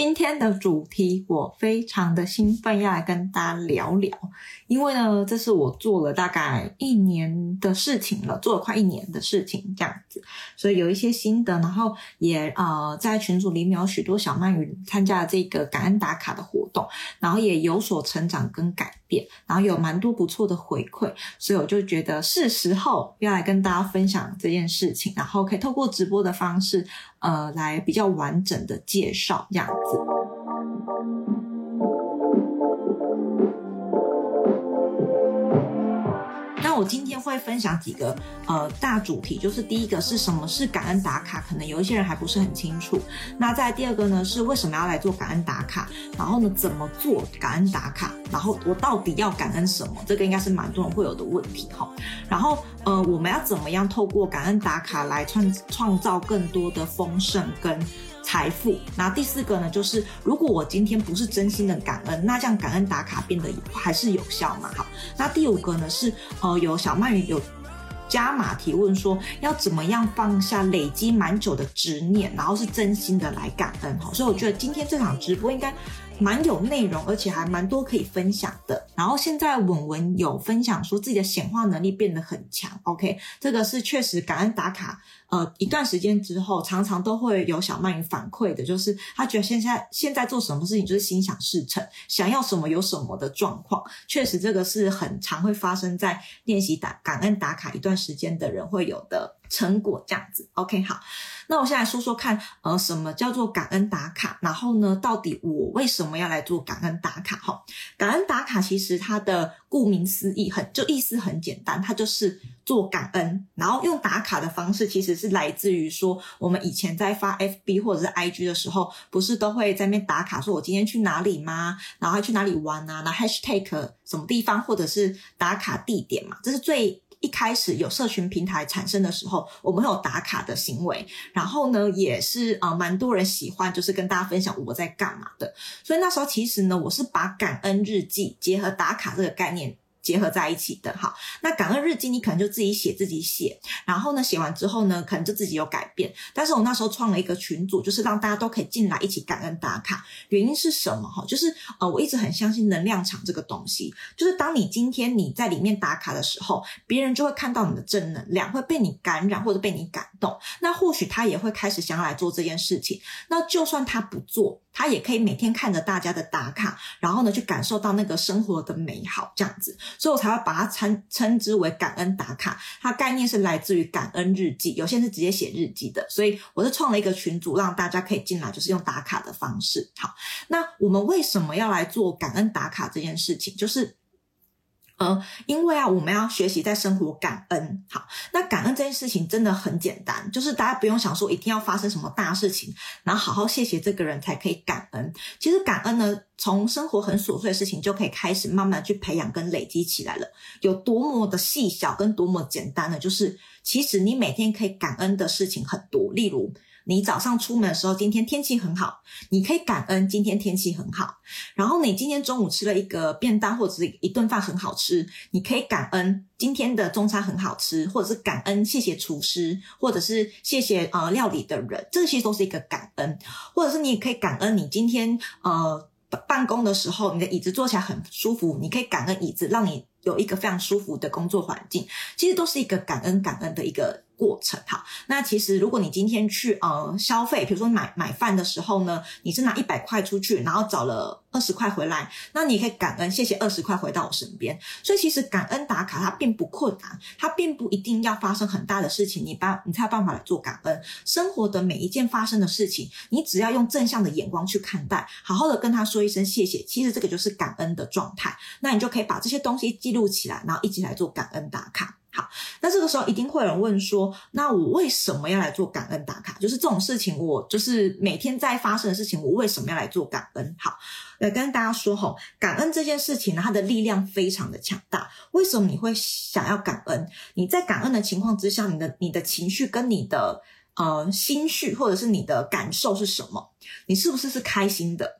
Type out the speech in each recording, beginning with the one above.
今天的主题我非常的兴奋，要来跟大家聊聊，因为呢，这是我做了大概一年的事情了，做了快一年的事情这样子，所以有一些心得，然后也呃在群组里面有许多小鳗鱼参加了这个感恩打卡的活动，然后也有所成长跟改变，然后有蛮多不错的回馈，所以我就觉得是时候要来跟大家分享这件事情，然后可以透过直播的方式，呃，来比较完整的介绍这样子。会分享几个呃大主题，就是第一个是什么是感恩打卡，可能有一些人还不是很清楚。那在第二个呢，是为什么要来做感恩打卡？然后呢，怎么做感恩打卡？然后我到底要感恩什么？这个应该是蛮多人会有的问题哈。然后呃，我们要怎么样透过感恩打卡来创创造更多的丰盛跟财富。那第四个呢，就是如果我今天不是真心的感恩，那这样感恩打卡变得还是有效嘛？好，那第五个呢是呃，有小鳗鱼有加码提问说，要怎么样放下累积蛮久的执念，然后是真心的来感恩。哈，所以我觉得今天这场直播应该蛮有内容，而且还蛮多可以分享的。然后现在文文有分享说自己的显化能力变得很强，OK，这个是确实感恩打卡。呃，一段时间之后，常常都会有小鳗鱼反馈的，就是他觉得现在现在做什么事情就是心想事成，想要什么有什么的状况。确实，这个是很常会发生在练习打感恩打卡一段时间的人会有的成果，这样子。OK，好，那我现在说说看，呃，什么叫做感恩打卡？然后呢，到底我为什么要来做感恩打卡？哈，感恩打卡其实它的顾名思义很，就意思很简单，它就是。做感恩，然后用打卡的方式，其实是来自于说，我们以前在发 FB 或者是 IG 的时候，不是都会在那边打卡，说我今天去哪里吗？然后还去哪里玩啊？然后 Hashtag 什么地方，或者是打卡地点嘛？这是最一开始有社群平台产生的时候，我们会有打卡的行为。然后呢，也是啊蛮多人喜欢，就是跟大家分享我在干嘛的。所以那时候其实呢，我是把感恩日记结合打卡这个概念。结合在一起的，哈，那感恩日记你可能就自己写自己写，然后呢，写完之后呢，可能就自己有改变。但是我那时候创了一个群组，就是让大家都可以进来一起感恩打卡。原因是什么？哈，就是呃，我一直很相信能量场这个东西，就是当你今天你在里面打卡的时候，别人就会看到你的正能量，会被你感染或者被你感动。那或许他也会开始想要来做这件事情。那就算他不做。他也可以每天看着大家的打卡，然后呢，去感受到那个生活的美好，这样子，所以我才会把它称称之为感恩打卡。它概念是来自于感恩日记，有些人是直接写日记的，所以我是创了一个群组，让大家可以进来，就是用打卡的方式。好，那我们为什么要来做感恩打卡这件事情？就是。嗯，因为啊，我们要学习在生活感恩。好，那感恩这件事情真的很简单，就是大家不用想说一定要发生什么大事情，然后好好谢谢这个人才可以感恩。其实感恩呢，从生活很琐碎的事情就可以开始慢慢去培养跟累积起来了。有多么的细小跟多么简单呢？就是其实你每天可以感恩的事情很多，例如。你早上出门的时候，今天天气很好，你可以感恩今天天气很好。然后你今天中午吃了一个便当或者是一顿饭很好吃，你可以感恩今天的中餐很好吃，或者是感恩谢谢厨师，或者是谢谢呃料理的人，这些都是一个感恩。或者是你也可以感恩你今天呃办公的时候，你的椅子坐起来很舒服，你可以感恩椅子让你有一个非常舒服的工作环境，其实都是一个感恩感恩的一个。过程哈，那其实如果你今天去呃消费，比如说买买饭的时候呢，你是拿一百块出去，然后找了二十块回来，那你可以感恩，谢谢二十块回到我身边。所以其实感恩打卡它并不困难，它并不一定要发生很大的事情，你把你才有办法来做感恩。生活的每一件发生的事情，你只要用正向的眼光去看待，好好的跟他说一声谢谢，其实这个就是感恩的状态。那你就可以把这些东西记录起来，然后一起来做感恩打卡。好，那这个时候一定会有人问说，那我为什么要来做感恩打卡？就是这种事情，我就是每天在发生的事情，我为什么要来做感恩？好，来跟大家说吼，感恩这件事情呢，它的力量非常的强大。为什么你会想要感恩？你在感恩的情况之下，你的你的情绪跟你的呃心绪，或者是你的感受是什么？你是不是是开心的？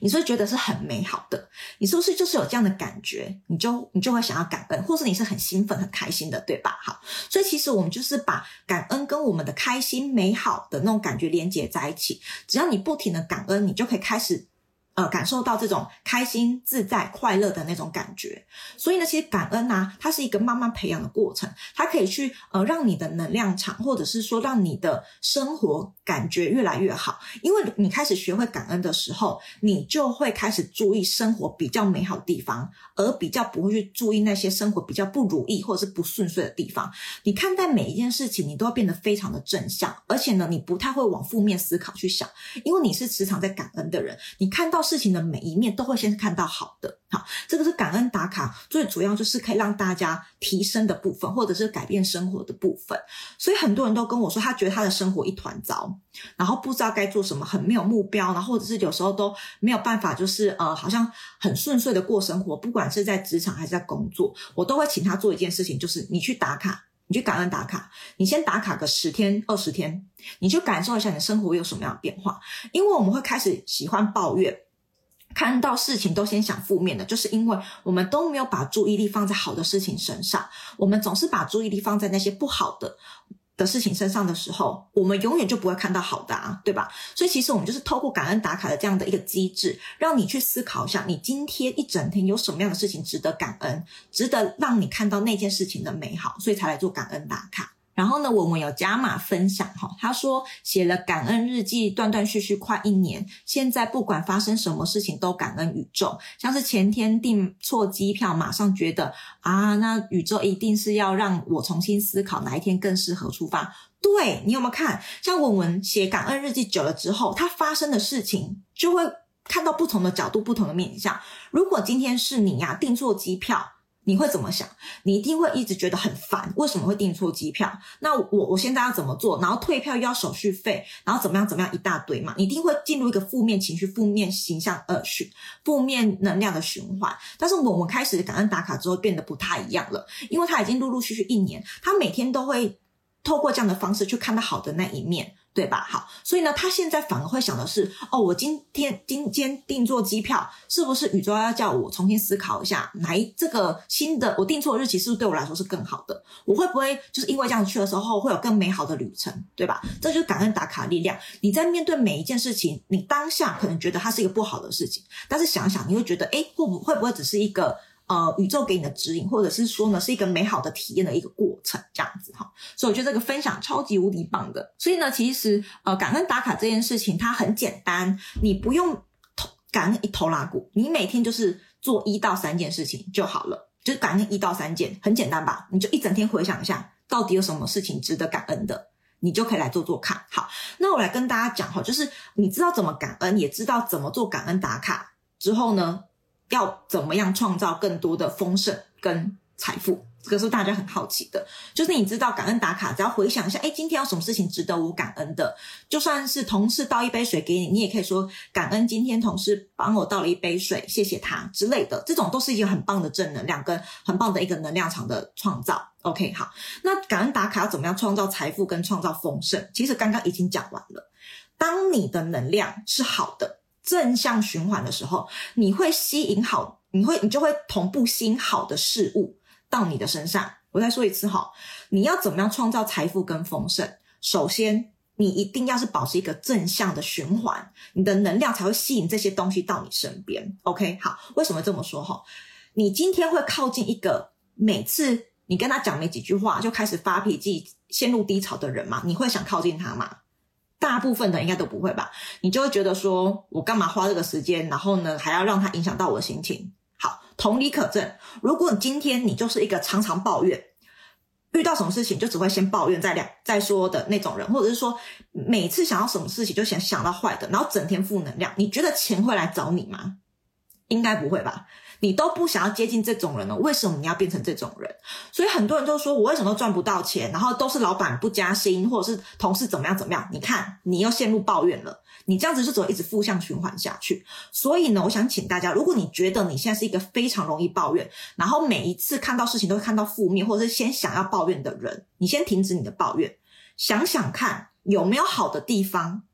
你是不是觉得是很美好的？你是不是就是有这样的感觉？你就你就会想要感恩，或是你是很兴奋、很开心的，对吧？好，所以其实我们就是把感恩跟我们的开心、美好的那种感觉连接在一起。只要你不停的感恩，你就可以开始。呃，感受到这种开心、自在、快乐的那种感觉，所以呢，其实感恩呢、啊，它是一个慢慢培养的过程，它可以去呃让你的能量场，或者是说让你的生活感觉越来越好。因为你开始学会感恩的时候，你就会开始注意生活比较美好的地方，而比较不会去注意那些生活比较不如意或者是不顺遂的地方。你看待每一件事情，你都会变得非常的正向，而且呢，你不太会往负面思考去想，因为你是时常在感恩的人，你看到。事情的每一面都会先看到好的，好，这个是感恩打卡最主要就是可以让大家提升的部分，或者是改变生活的部分。所以很多人都跟我说，他觉得他的生活一团糟，然后不知道该做什么，很没有目标，然后或者是有时候都没有办法，就是呃，好像很顺遂的过生活。不管是在职场还是在工作，我都会请他做一件事情，就是你去打卡。你去感恩打卡，你先打卡个十天、二十天，你去感受一下你的生活有什么样的变化。因为我们会开始喜欢抱怨，看到事情都先想负面的，就是因为我们都没有把注意力放在好的事情身上，我们总是把注意力放在那些不好的。的事情身上的时候，我们永远就不会看到好的啊，对吧？所以其实我们就是透过感恩打卡的这样的一个机制，让你去思考一下，你今天一整天有什么样的事情值得感恩，值得让你看到那件事情的美好，所以才来做感恩打卡。然后呢，文文有加码分享哈，他说写了感恩日记，断断续续快一年，现在不管发生什么事情都感恩宇宙。像是前天订错机票，马上觉得啊，那宇宙一定是要让我重新思考哪一天更适合出发。对，你有没有看？像文文写感恩日记久了之后，他发生的事情就会看到不同的角度、不同的面向。如果今天是你呀，订错机票。你会怎么想？你一定会一直觉得很烦，为什么会订错机票？那我我现在要怎么做？然后退票又要手续费，然后怎么样怎么样一大堆嘛？你一定会进入一个负面情绪、负面形象呃循负面能量的循环。但是我们开始感恩打卡之后，变得不太一样了，因为他已经陆陆续续一年，他每天都会透过这样的方式去看到好的那一面。对吧？好，所以呢，他现在反而会想的是，哦，我今天今天订做机票，是不是宇宙要叫我重新思考一下，来这个新的我订错日期，是不是对我来说是更好的？我会不会就是因为这样去的时候，会有更美好的旅程，对吧？这就是感恩打卡力量。你在面对每一件事情，你当下可能觉得它是一个不好的事情，但是想想，你会觉得，诶，会不会不会只是一个。呃，宇宙给你的指引，或者是说呢，是一个美好的体验的一个过程，这样子哈。所以我觉得这个分享超级无敌棒的。所以呢，其实呃，感恩打卡这件事情它很简单，你不用头感恩一头拉骨，你每天就是做一到三件事情就好了，就是感恩一到三件，很简单吧？你就一整天回想一下，到底有什么事情值得感恩的，你就可以来做做看。好，那我来跟大家讲哈，就是你知道怎么感恩，也知道怎么做感恩打卡之后呢，要怎么样创造更多的丰盛跟财富？这个是大家很好奇的。就是你知道感恩打卡，只要回想一下，哎，今天有什么事情值得我感恩的？就算是同事倒一杯水给你，你也可以说感恩今天同事帮我倒了一杯水，谢谢他之类的。这种都是一个很棒的正能量跟很棒的一个能量场的创造。OK，好，那感恩打卡要怎么样创造财富跟创造丰盛？其实刚刚已经讲完了。当你的能量是好的。正向循环的时候，你会吸引好，你会你就会同步吸引好的事物到你的身上。我再说一次哈，你要怎么样创造财富跟丰盛？首先，你一定要是保持一个正向的循环，你的能量才会吸引这些东西到你身边。OK，好，为什么这么说哈？你今天会靠近一个每次你跟他讲没几句话就开始发脾气、陷入低潮的人吗？你会想靠近他吗？大部分的应该都不会吧？你就会觉得说，我干嘛花这个时间，然后呢，还要让它影响到我的心情？好，同理可证，如果今天你就是一个常常抱怨，遇到什么事情就只会先抱怨再两再说的那种人，或者是说每次想要什么事情就想想到坏的，然后整天负能量，你觉得钱会来找你吗？应该不会吧？你都不想要接近这种人了，为什么你要变成这种人？所以很多人都说，我为什么都赚不到钱，然后都是老板不加薪，或者是同事怎么样怎么样？你看，你又陷入抱怨了，你这样子就只会一直负向循环下去。所以呢，我想请大家，如果你觉得你现在是一个非常容易抱怨，然后每一次看到事情都会看到负面，或者是先想要抱怨的人，你先停止你的抱怨，想想看有没有好的地方。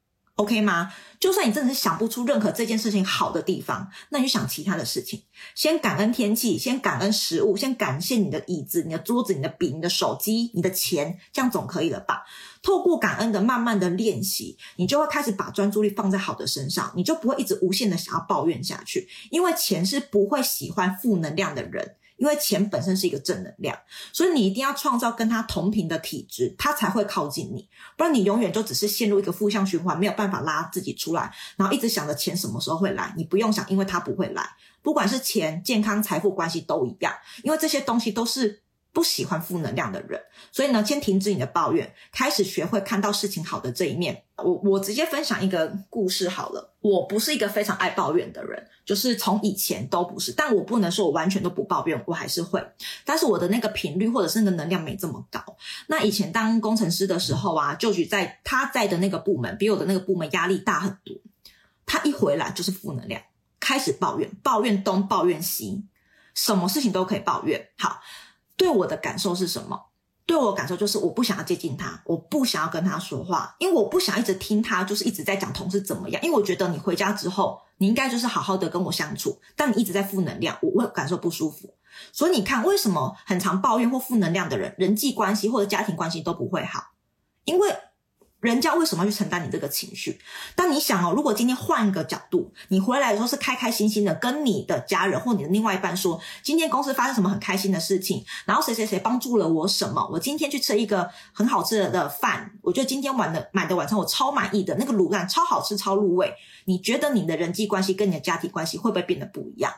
OK 吗？就算你真的是想不出任何这件事情好的地方，那你就想其他的事情。先感恩天气，先感恩食物，先感谢你的椅子、你的桌子、你的笔、你的手机、你的钱，这样总可以了吧？透过感恩的慢慢的练习，你就会开始把专注力放在好的身上，你就不会一直无限的想要抱怨下去，因为钱是不会喜欢负能量的人。因为钱本身是一个正能量，所以你一定要创造跟他同频的体质，他才会靠近你。不然你永远就只是陷入一个负向循环，没有办法拉自己出来，然后一直想着钱什么时候会来。你不用想，因为它不会来。不管是钱、健康、财富、关系都一样，因为这些东西都是不喜欢负能量的人。所以呢，先停止你的抱怨，开始学会看到事情好的这一面。我我直接分享一个故事好了。我不是一个非常爱抱怨的人，就是从以前都不是。但我不能说我完全都不抱怨，我还是会。但是我的那个频率或者是那个能量没这么高。那以前当工程师的时候啊，就举在他在的那个部门，比我的那个部门压力大很多。他一回来就是负能量，开始抱怨，抱怨东，抱怨西，什么事情都可以抱怨。好，对我的感受是什么？对我的感受就是，我不想要接近他，我不想要跟他说话，因为我不想一直听他，就是一直在讲同事怎么样。因为我觉得你回家之后，你应该就是好好的跟我相处，但你一直在负能量，我会感受不舒服。所以你看，为什么很常抱怨或负能量的人，人际关系或者家庭关系都不会好？因为。人家为什么要去承担你这个情绪？当你想哦，如果今天换一个角度，你回来的时候是开开心心的，跟你的家人或你的另外一半说，今天公司发生什么很开心的事情，然后谁谁谁帮助了我什么，我今天去吃一个很好吃的饭，我觉得今天晚的买的晚餐我超满意的，那个卤蛋超好吃超入味。你觉得你的人际关系跟你的家庭关系会不会变得不一样？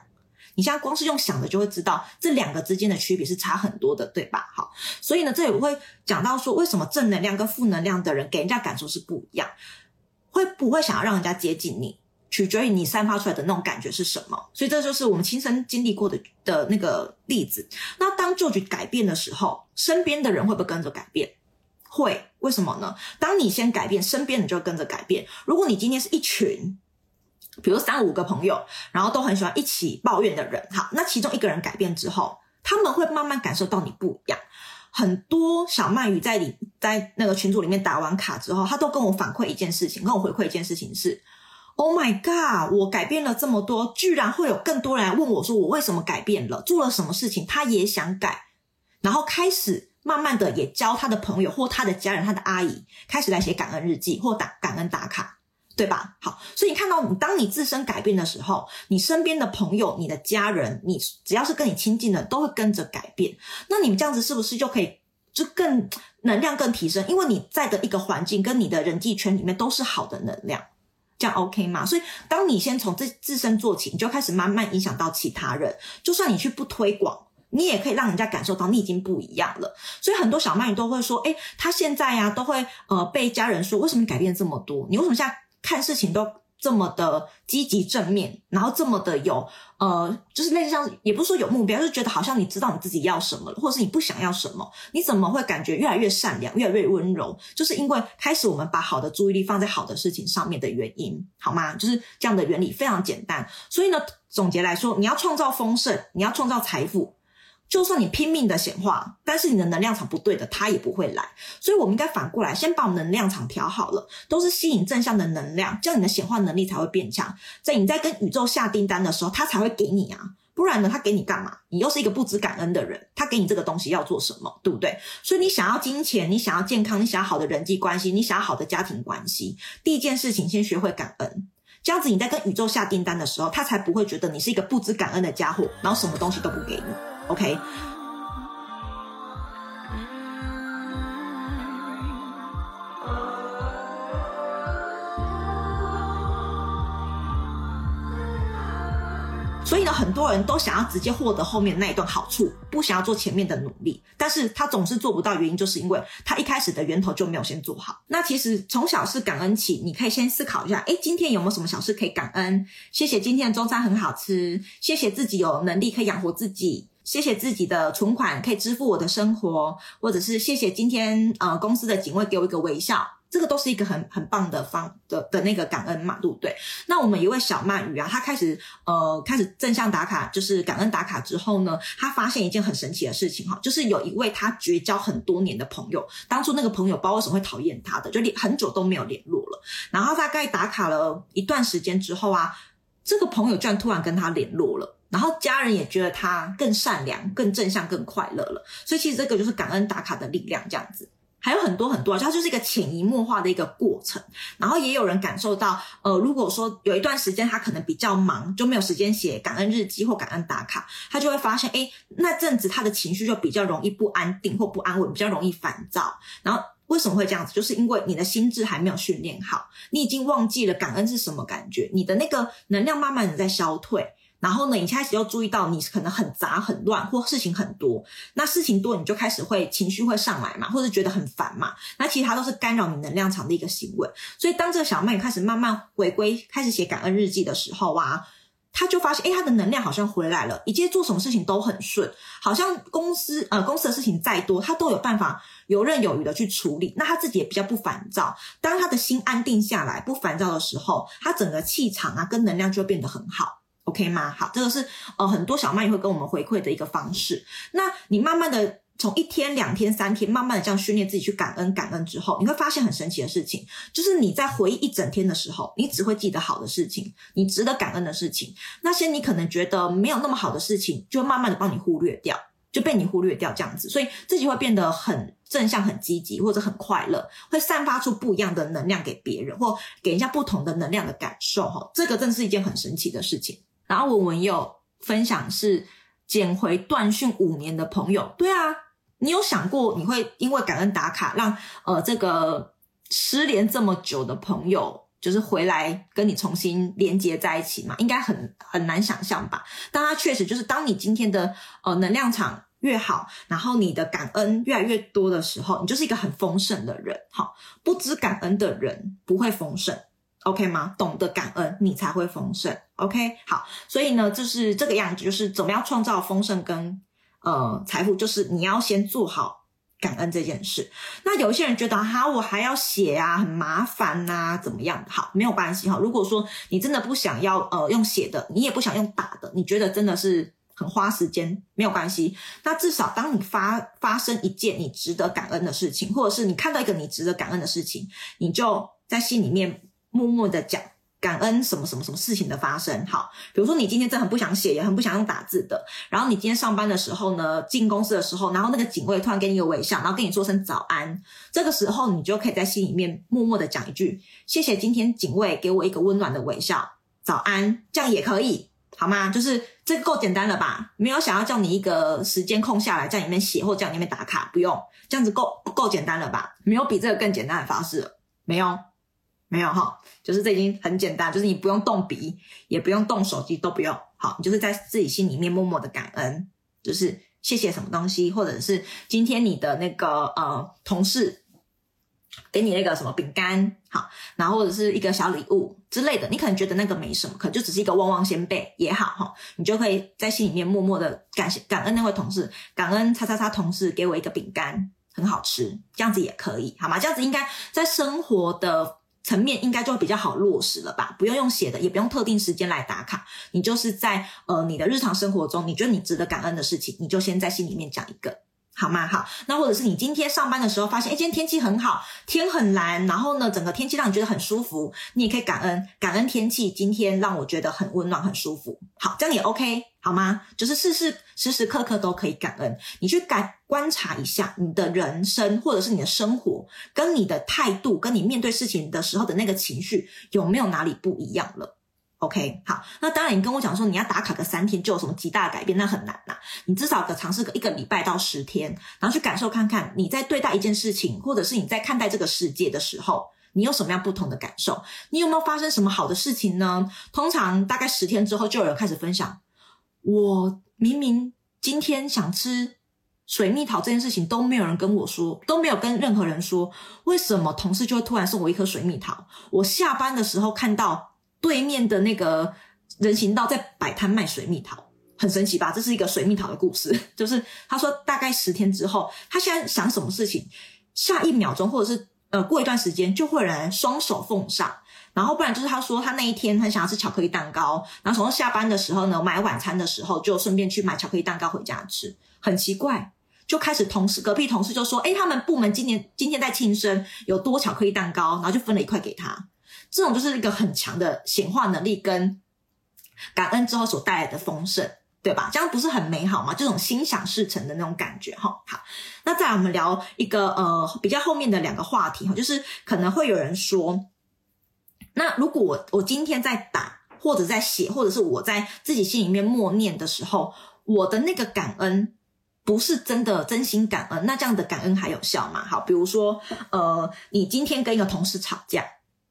你现在光是用想的就会知道这两个之间的区别是差很多的，对吧？好，所以呢，这也会讲到说，为什么正能量跟负能量的人给人家感受是不一样，会不会想要让人家接近你，取决于你散发出来的那种感觉是什么。所以这就是我们亲身经历过的的那个例子。那当旧局改变的时候，身边的人会不会跟着改变？会，为什么呢？当你先改变，身边人就会跟着改变。如果你今天是一群。比如三五个朋友，然后都很喜欢一起抱怨的人，好，那其中一个人改变之后，他们会慢慢感受到你不一样。很多小鳗鱼在里在那个群组里面打完卡之后，他都跟我反馈一件事情，跟我回馈一件事情是：Oh my god，我改变了这么多，居然会有更多人来问我说我为什么改变了，做了什么事情，他也想改，然后开始慢慢的也教他的朋友或他的家人、他的阿姨开始来写感恩日记或打感恩打卡。对吧？好，所以你看到，当你自身改变的时候，你身边的朋友、你的家人，你只要是跟你亲近的，都会跟着改变。那你们这样子是不是就可以就更能量更提升？因为你在的一个环境跟你的人际圈里面都是好的能量，这样 OK 吗？所以当你先从自自身做起，你就开始慢慢影响到其他人。就算你去不推广，你也可以让人家感受到你已经不一样了。所以很多小鳗鱼都会说：“诶，他现在呀、都会呃被家人说，为什么你改变这么多？你为什么现在？”看事情都这么的积极正面，然后这么的有呃，就是类似像，也不是说有目标，就是觉得好像你知道你自己要什么了，或者是你不想要什么，你怎么会感觉越来越善良，越来越温柔？就是因为开始我们把好的注意力放在好的事情上面的原因，好吗？就是这样的原理非常简单。所以呢，总结来说，你要创造丰盛，你要创造财富。就算你拼命的显化，但是你的能量场不对的，它也不会来。所以，我们应该反过来，先把我们能量场调好了，都是吸引正向的能量，这样你的显化能力才会变强。在你在跟宇宙下订单的时候，他才会给你啊，不然呢，他给你干嘛？你又是一个不知感恩的人，他给你这个东西要做什么？对不对？所以，你想要金钱，你想要健康，你想要好的人际关系，你想要好的家庭关系，第一件事情，先学会感恩。这样子，你在跟宇宙下订单的时候，他才不会觉得你是一个不知感恩的家伙，然后什么东西都不给你。OK，所以呢，很多人都想要直接获得后面那一段好处，不想要做前面的努力，但是他总是做不到，原因就是因为他一开始的源头就没有先做好。那其实从小事感恩起，你可以先思考一下，诶，今天有没有什么小事可以感恩？谢谢今天的中餐很好吃，谢谢自己有能力可以养活自己。谢谢自己的存款可以支付我的生活，或者是谢谢今天呃公司的警卫给我一个微笑。这个都是一个很很棒的方的的那个感恩嘛，对不对？那我们一位小鳗鱼啊，他开始呃开始正向打卡，就是感恩打卡之后呢，他发现一件很神奇的事情哈，就是有一位他绝交很多年的朋友，当初那个朋友不知道为什么会讨厌他的，就连很久都没有联络了。然后大概打卡了一段时间之后啊，这个朋友居然突然跟他联络了，然后家人也觉得他更善良、更正向、更快乐了。所以其实这个就是感恩打卡的力量，这样子。还有很多很多，它就是一个潜移默化的一个过程。然后也有人感受到，呃，如果说有一段时间他可能比较忙，就没有时间写感恩日记或感恩打卡，他就会发现，诶，那阵子他的情绪就比较容易不安定或不安稳，比较容易烦躁。然后为什么会这样子？就是因为你的心智还没有训练好，你已经忘记了感恩是什么感觉，你的那个能量慢慢的在消退。然后呢，你开始又注意到你可能很杂很乱，或事情很多。那事情多，你就开始会情绪会上来嘛，或者觉得很烦嘛。那其实它都是干扰你能量场的一个行为。所以当这个小妹开始慢慢回归，开始写感恩日记的时候啊，他就发现，诶，他的能量好像回来了，一切做什么事情都很顺，好像公司呃公司的事情再多，他都有办法游刃有余的去处理。那他自己也比较不烦躁。当他的心安定下来，不烦躁的时候，他整个气场啊跟能量就会变得很好。OK 吗？好，这个是呃很多小鳗也会跟我们回馈的一个方式。那你慢慢的从一天、两天、三天，慢慢的这样训练自己去感恩、感恩之后，你会发现很神奇的事情，就是你在回忆一整天的时候，你只会记得好的事情，你值得感恩的事情。那些你可能觉得没有那么好的事情，就会慢慢的帮你忽略掉，就被你忽略掉这样子。所以自己会变得很正向、很积极，或者很快乐，会散发出不一样的能量给别人，或给人家不同的能量的感受。哈，这个真是一件很神奇的事情。然后文文有分享是捡回断讯五年的朋友，对啊，你有想过你会因为感恩打卡让呃这个失联这么久的朋友，就是回来跟你重新连接在一起吗？应该很很难想象吧。但它确实就是当你今天的呃能量场越好，然后你的感恩越来越多的时候，你就是一个很丰盛的人。好，不知感恩的人不会丰盛。OK 吗？懂得感恩，你才会丰盛。OK，好，所以呢，就是这个样子，就是怎么样创造丰盛跟呃财富，就是你要先做好感恩这件事。那有些人觉得哈，我还要写啊，很麻烦呐、怎么样？好，没有关系哈。如果说你真的不想要呃用写的，你也不想用打的，你觉得真的是很花时间，没有关系。那至少当你发发生一件你值得感恩的事情，或者是你看到一个你值得感恩的事情，你就在心里面。默默的讲感恩什么什么什么事情的发生，好，比如说你今天真的很不想写，也很不想用打字的，然后你今天上班的时候呢，进公司的时候，然后那个警卫突然给你一个微笑，然后跟你说声早安，这个时候你就可以在心里面默默的讲一句，谢谢今天警卫给我一个温暖的微笑，早安，这样也可以，好吗？就是这个够简单了吧？没有想要叫你一个时间空下来在里面写或在里面打卡，不用，这样子够够简单了吧？没有比这个更简单的方式了，没有。没有哈，就是这已经很简单，就是你不用动笔，也不用动手机，都不用。好，你就是在自己心里面默默的感恩，就是谢谢什么东西，或者是今天你的那个呃同事给你那个什么饼干，好，然后或者是一个小礼物之类的，你可能觉得那个没什么，可能就只是一个旺旺仙贝也好哈，你就可以在心里面默默的感谢感恩那位同事，感恩叉叉叉同事给我一个饼干，很好吃，这样子也可以，好吗？这样子应该在生活的。层面应该就比较好落实了吧？不用用写的，也不用特定时间来打卡，你就是在呃你的日常生活中，你觉得你值得感恩的事情，你就先在心里面讲一个。好吗？好，那或者是你今天上班的时候发现，哎，今天天气很好，天很蓝，然后呢，整个天气让你觉得很舒服，你也可以感恩，感恩天气今天让我觉得很温暖、很舒服。好，这样也 OK，好吗？就是事事时时刻刻都可以感恩。你去感观察一下你的人生，或者是你的生活，跟你的态度，跟你面对事情的时候的那个情绪，有没有哪里不一样了？OK，好，那当然，你跟我讲说你要打卡个三天就有什么极大的改变，那很难呐、你至少可尝试个一个礼拜到十天，然后去感受看看你在对待一件事情，或者是你在看待这个世界的时候，你有什么样不同的感受？你有没有发生什么好的事情呢？通常大概十天之后，就有人开始分享，我明明今天想吃水蜜桃这件事情都没有人跟我说，都没有跟任何人说，为什么同事就会突然送我一颗水蜜桃？我下班的时候看到。对面的那个人行道在摆摊卖水蜜桃，很神奇吧？这是一个水蜜桃的故事，就是他说大概十天之后，他现在想什么事情，下一秒钟或者是呃过一段时间就会有人双手奉上，然后不然就是他说他那一天很想要吃巧克力蛋糕，然后从下班的时候呢买晚餐的时候就顺便去买巧克力蛋糕回家吃，很奇怪，就开始同事隔壁同事就说，诶他们部门今年今天在庆生，有多巧克力蛋糕，然后就分了一块给他，这种就是一个很强的显化能力跟感恩之后所带来的丰盛。对吧？这样不是很美好吗？这种心想事成的那种感觉，哈。好，那再来我们聊一个呃比较后面的两个话题哈，就是可能会有人说，那如果我我今天在打或者在写，或者是我在自己心里面默念的时候，我的那个感恩不是真的真心感恩，那这样的感恩还有效吗？好，比如说呃，你今天跟一个同事吵架，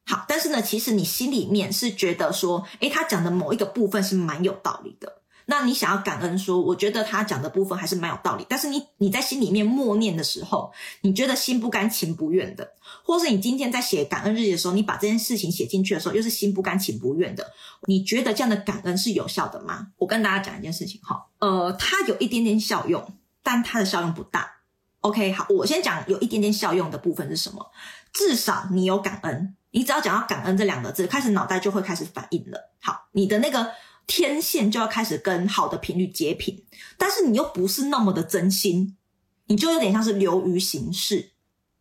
好，但是呢，其实你心里面是觉得说，诶，他讲的某一个部分是蛮有道理的。那你想要感恩说，我觉得他讲的部分还是蛮有道理。但是你你在心里面默念的时候，你觉得心不甘情不愿的，或是你今天在写感恩日记的时候，你把这件事情写进去的时候，又是心不甘情不愿的，你觉得这样的感恩是有效的吗？我跟大家讲一件事情哈，呃，它有一点点效用，但它的效用不大。OK，好，我先讲有一点点效用的部分是什么？至少你有感恩，你只要讲到感恩这两个字，开始脑袋就会开始反应了。好，你的那个。天线就要开始跟好的频率接频，但是你又不是那么的真心，你就有点像是流于形式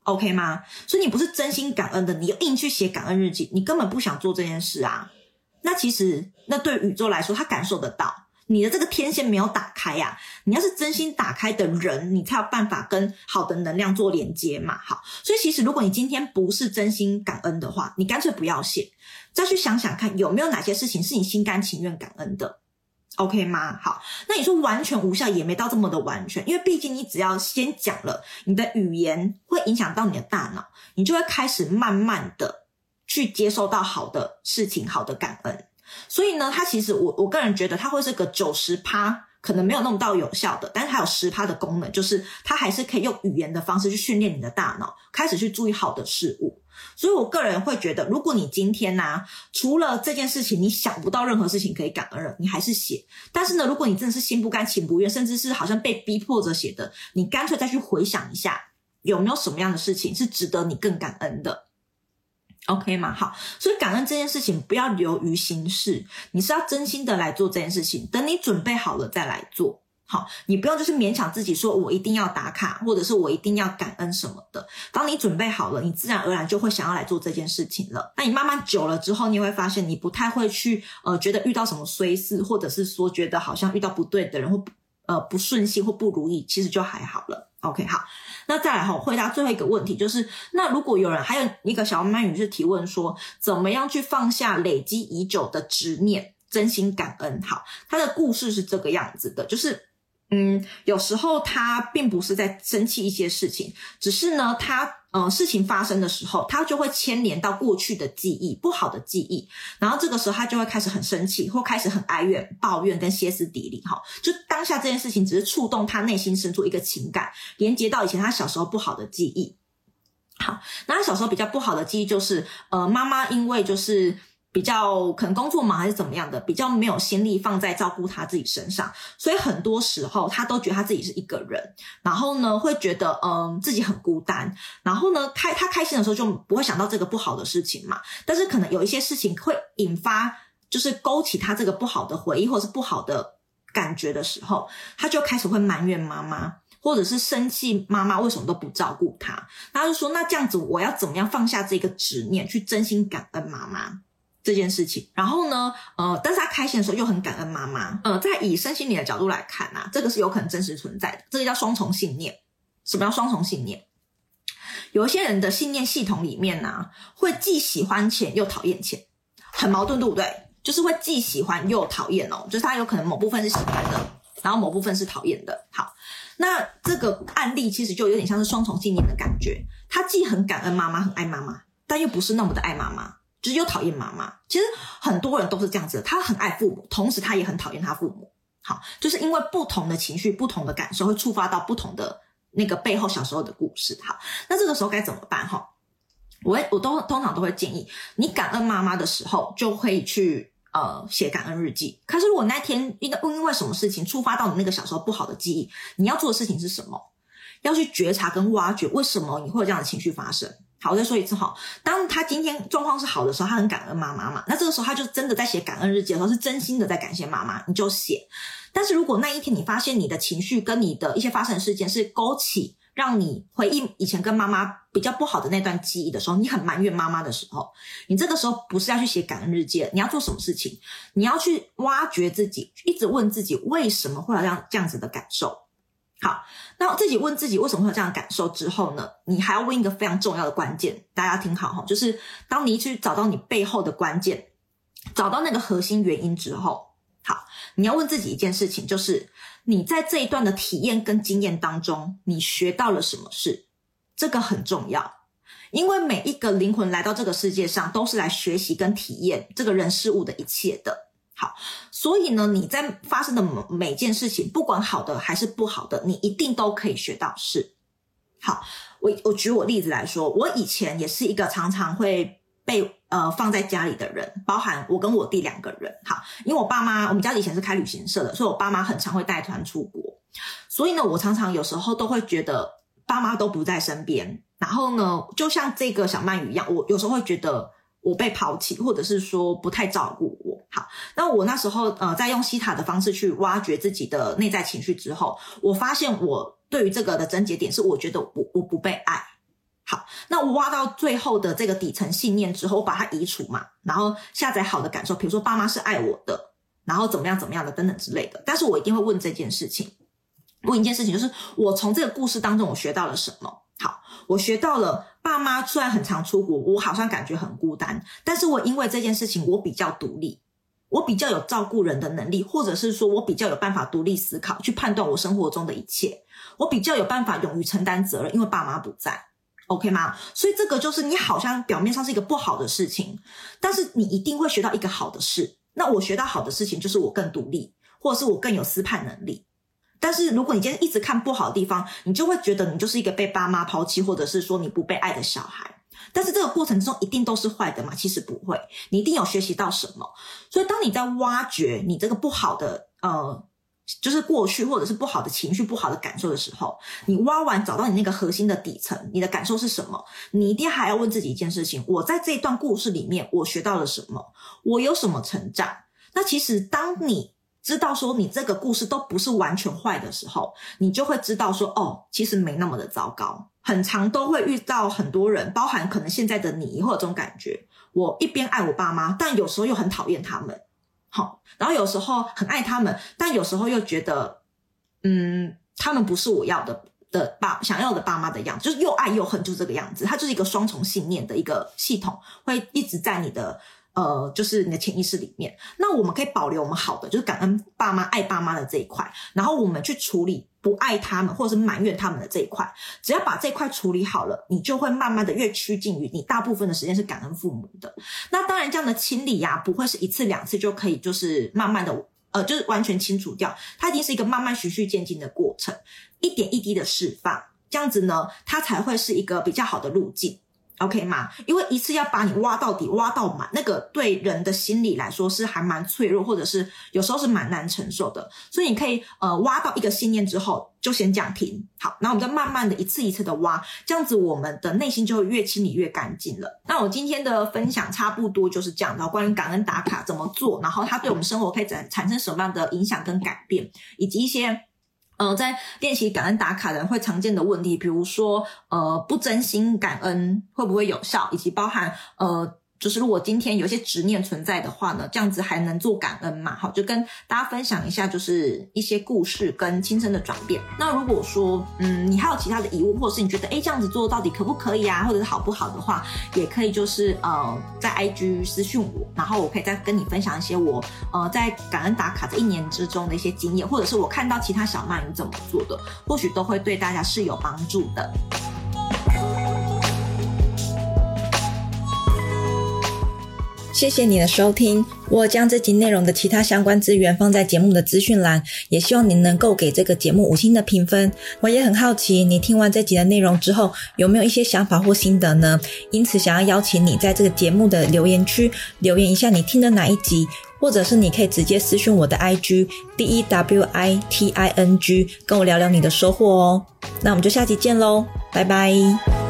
，OK 吗？所以你不是真心感恩的，你硬去写感恩日记，你根本不想做这件事啊。那其实，那对宇宙来说，他感受得到你的这个天线没有打开呀。你要是真心打开的人，你才有办法跟好的能量做连接嘛。好，所以其实如果你今天不是真心感恩的话，你干脆不要写。再去想想看，有没有哪些事情是你心甘情愿感恩的，OK 吗？好，那你说完全无效也没到这么的完全，因为毕竟你只要先讲了，你的语言会影响到你的大脑，你就会开始慢慢的去接受到好的事情、好的感恩。所以呢，它其实我我个人觉得它会是个九十趴，可能没有弄到有效的，但是它有十趴的功能，就是它还是可以用语言的方式去训练你的大脑，开始去注意好的事物。所以，我个人会觉得，如果你今天呢、除了这件事情，你想不到任何事情可以感恩了，你还是写。但是呢，如果你真的是心不甘情不愿，甚至是好像被逼迫着写的，你干脆再去回想一下，有没有什么样的事情是值得你更感恩的？OK 吗？好，所以感恩这件事情不要流于形式，你是要真心的来做这件事情，等你准备好了再来做。好，你不用就是勉强自己说，我一定要打卡，或者是我一定要感恩什么的。当你准备好了，你自然而然就会想要来做这件事情了。那你慢慢久了之后，你会发现你不太会去呃觉得遇到什么衰事，或者是说觉得好像遇到不对的人或呃不顺心或不如意，其实就还好了。OK，好，那再来哈，回答最后一个问题，就是那如果有人还有一个小曼女士提问说，怎么样去放下累积已久的执念，真心感恩？好，他的故事是这个样子的，就是。嗯，有时候他并不是在生气一些事情，只是呢他，呃事情发生的时候，他就会牵连到过去的记忆，不好的记忆，然后这个时候他就会开始很生气，或开始很哀怨、抱怨跟歇斯底里，哈，就当下这件事情只是触动他内心深处一个情感，连接到以前他小时候不好的记忆。好，那他小时候比较不好的记忆就是，呃，妈妈因为就是。比较可能工作忙还是怎么样的，比较没有心力放在照顾他自己身上，所以很多时候他都觉得他自己是一个人，然后呢会觉得嗯自己很孤单，然后呢开他开心的时候就不会想到这个不好的事情嘛，但是可能有一些事情会引发，就是勾起他这个不好的回忆或者是不好的感觉的时候，他就开始会埋怨妈妈，或者是生气妈妈为什么都不照顾他，他就说那这样子我要怎么样放下这个执念，去真心感恩妈妈。这件事情，然后呢，呃，但是他开心的时候又很感恩妈妈，呃，在以身心灵的角度来看啊，这个是有可能真实存在的，这个叫双重信念。什么叫双重信念？有一些人的信念系统里面呢、啊，会既喜欢钱又讨厌钱，很矛盾，对不对？就是会既喜欢又讨厌哦，就是他有可能某部分是喜欢的，然后某部分是讨厌的。好，那这个案例其实就有点像是双重信念的感觉，他既很感恩妈妈，很爱妈妈，但又不是那么的爱妈妈。就是又讨厌妈妈，其实很多人都是这样子的，他很爱父母，同时他也很讨厌他父母。好，就是因为不同的情绪、不同的感受，会触发到不同的那个背后小时候的故事。好，那这个时候该怎么办？哈，我我都通常都会建议你感恩妈妈的时候，就可以去呃写感恩日记。可是如果那天因为因为什么事情触发到你那个小时候不好的记忆，你要做的事情是什么？要去觉察跟挖掘为什么你会有这样的情绪发生。好，我再说一次哈，当他今天状况是好的时候，他很感恩妈妈嘛，那这个时候他就真的在写感恩日记的时候，是真心的在感谢妈妈，你就写。但是如果那一天你发现你的情绪跟你的一些发生事件是勾起让你回忆以前跟妈妈比较不好的那段记忆的时候，你很埋怨妈妈的时候，你这个时候不是要去写感恩日记，你要做什么事情？你要去挖掘自己，一直问自己为什么会有这样这样子的感受。好，那自己问自己为什么会有这样的感受之后呢，你还要问一个非常重要的关键，大家听好哈，就是当你去找到你背后的关键，找到那个核心原因之后，好，你要问自己一件事情，就是你在这一段的体验跟经验当中，你学到了什么事？这个很重要，因为每一个灵魂来到这个世界上，都是来学习跟体验这个人事物的一切的。好，所以呢，你在发生的每每件事情，不管好的还是不好的，你一定都可以学到事。好，我我举我例子来说，我以前也是一个常常会被呃放在家里的人，包含我跟我弟两个人。好，因为我爸妈，我们家以前是开旅行社的，所以我爸妈很常会带团出国，所以呢，我常常有时候都会觉得爸妈都不在身边，然后呢，就像这个小鳗鱼一样，我有时候会觉得我被抛弃，或者是说不太照顾我。好，那我那时候呃，在用西塔的方式去挖掘自己的内在情绪之后，我发现我对于这个的症结点是，我觉得我我不被爱。好，那我挖到最后的这个底层信念之后，我把它移除嘛，然后下载好的感受，比如说爸妈是爱我的，然后怎么样怎么样的等等之类的。但是我一定会问这件事情，问一件事情，就是我从这个故事当中我学到了什么？好，我学到了爸妈虽然很常出国，我好像感觉很孤单，但是我因为这件事情我比较独立。我比较有照顾人的能力，或者是说我比较有办法独立思考，去判断我生活中的一切。我比较有办法勇于承担责任，因为爸妈不在，OK 吗？所以这个就是你好像表面上是一个不好的事情，但是你一定会学到一个好的事。那我学到好的事情就是我更独立，或者是我更有思判能力。但是如果你今天一直看不好的地方，你就会觉得你就是一个被爸妈抛弃，或者是说你不被爱的小孩。但是这个过程之中一定都是坏的嘛？其实不会，你一定有学习到什么。所以当你在挖掘你这个不好的呃，就是过去或者是不好的情绪、不好的感受的时候，你挖完找到你那个核心的底层，你的感受是什么？你一定还要问自己一件事情：我在这一段故事里面，我学到了什么？我有什么成长？那其实当你知道说你这个故事都不是完全坏的时候，你就会知道说哦，其实没那么的糟糕。很常都会遇到很多人，包含可能现在的你，也会有这种感觉。我一边爱我爸妈，但有时候又很讨厌他们。好，然后有时候很爱他们，但有时候又觉得，嗯，他们不是我要的的爸想要的爸妈的样子，就是又爱又恨，就这个样子。它就是一个双重信念的一个系统，会一直在你的。呃，就是你的潜意识里面，那我们可以保留我们好的，就是感恩爸妈、爱爸妈的这一块，然后我们去处理不爱他们或者是埋怨他们的这一块。只要把这块处理好了，你就会慢慢的越趋近于你大部分的时间是感恩父母的。那当然，这样的清理呀、啊，不会是一次两次就可以，就是慢慢的，呃，就是完全清除掉。它一定是一个慢慢循序渐进的过程，一点一滴的释放，这样子呢，它才会是一个比较好的路径。OK 吗？因为一次要把你挖到底、挖到满，那个对人的心理来说是还蛮脆弱，或者是有时候是蛮难承受的。所以你可以呃挖到一个信念之后，就先讲停。好，然后我们再慢慢的一次一次的挖，这样子我们的内心就会越清理越干净了。那我今天的分享差不多就是这样的，关于感恩打卡怎么做，然后它对我们生活可以产产生什么样的影响跟改变，以及一些。呃，在练习感恩打卡的人会常见的问题，比如说，呃，不真心感恩会不会有效，以及包含呃。就是如果今天有些执念存在的话呢，这样子还能做感恩嘛？好，就跟大家分享一下，就是一些故事跟亲身的转变。那如果说，嗯，你还有其他的疑问，或者是你觉得，诶，这样子做到底可不可以啊，或者是好不好的话，也可以就是呃，在 IG 私讯我，然后我可以再跟你分享一些我呃在感恩打卡这一年之中的一些经验，或者是我看到其他小鳗鱼怎么做的，或许都会对大家是有帮助的。谢谢你的收听，我将这集内容的其他相关资源放在节目的资讯栏，也希望你能够给这个节目五星的评分。我也很好奇，你听完这集的内容之后，有没有一些想法或心得呢？因此，想要邀请你在这个节目的留言区留言一下，你听的哪一集或者是你可以直接私讯我的 IG D E W I T I N G，跟我聊聊你的收获哦。那我们就下期见喽，拜拜。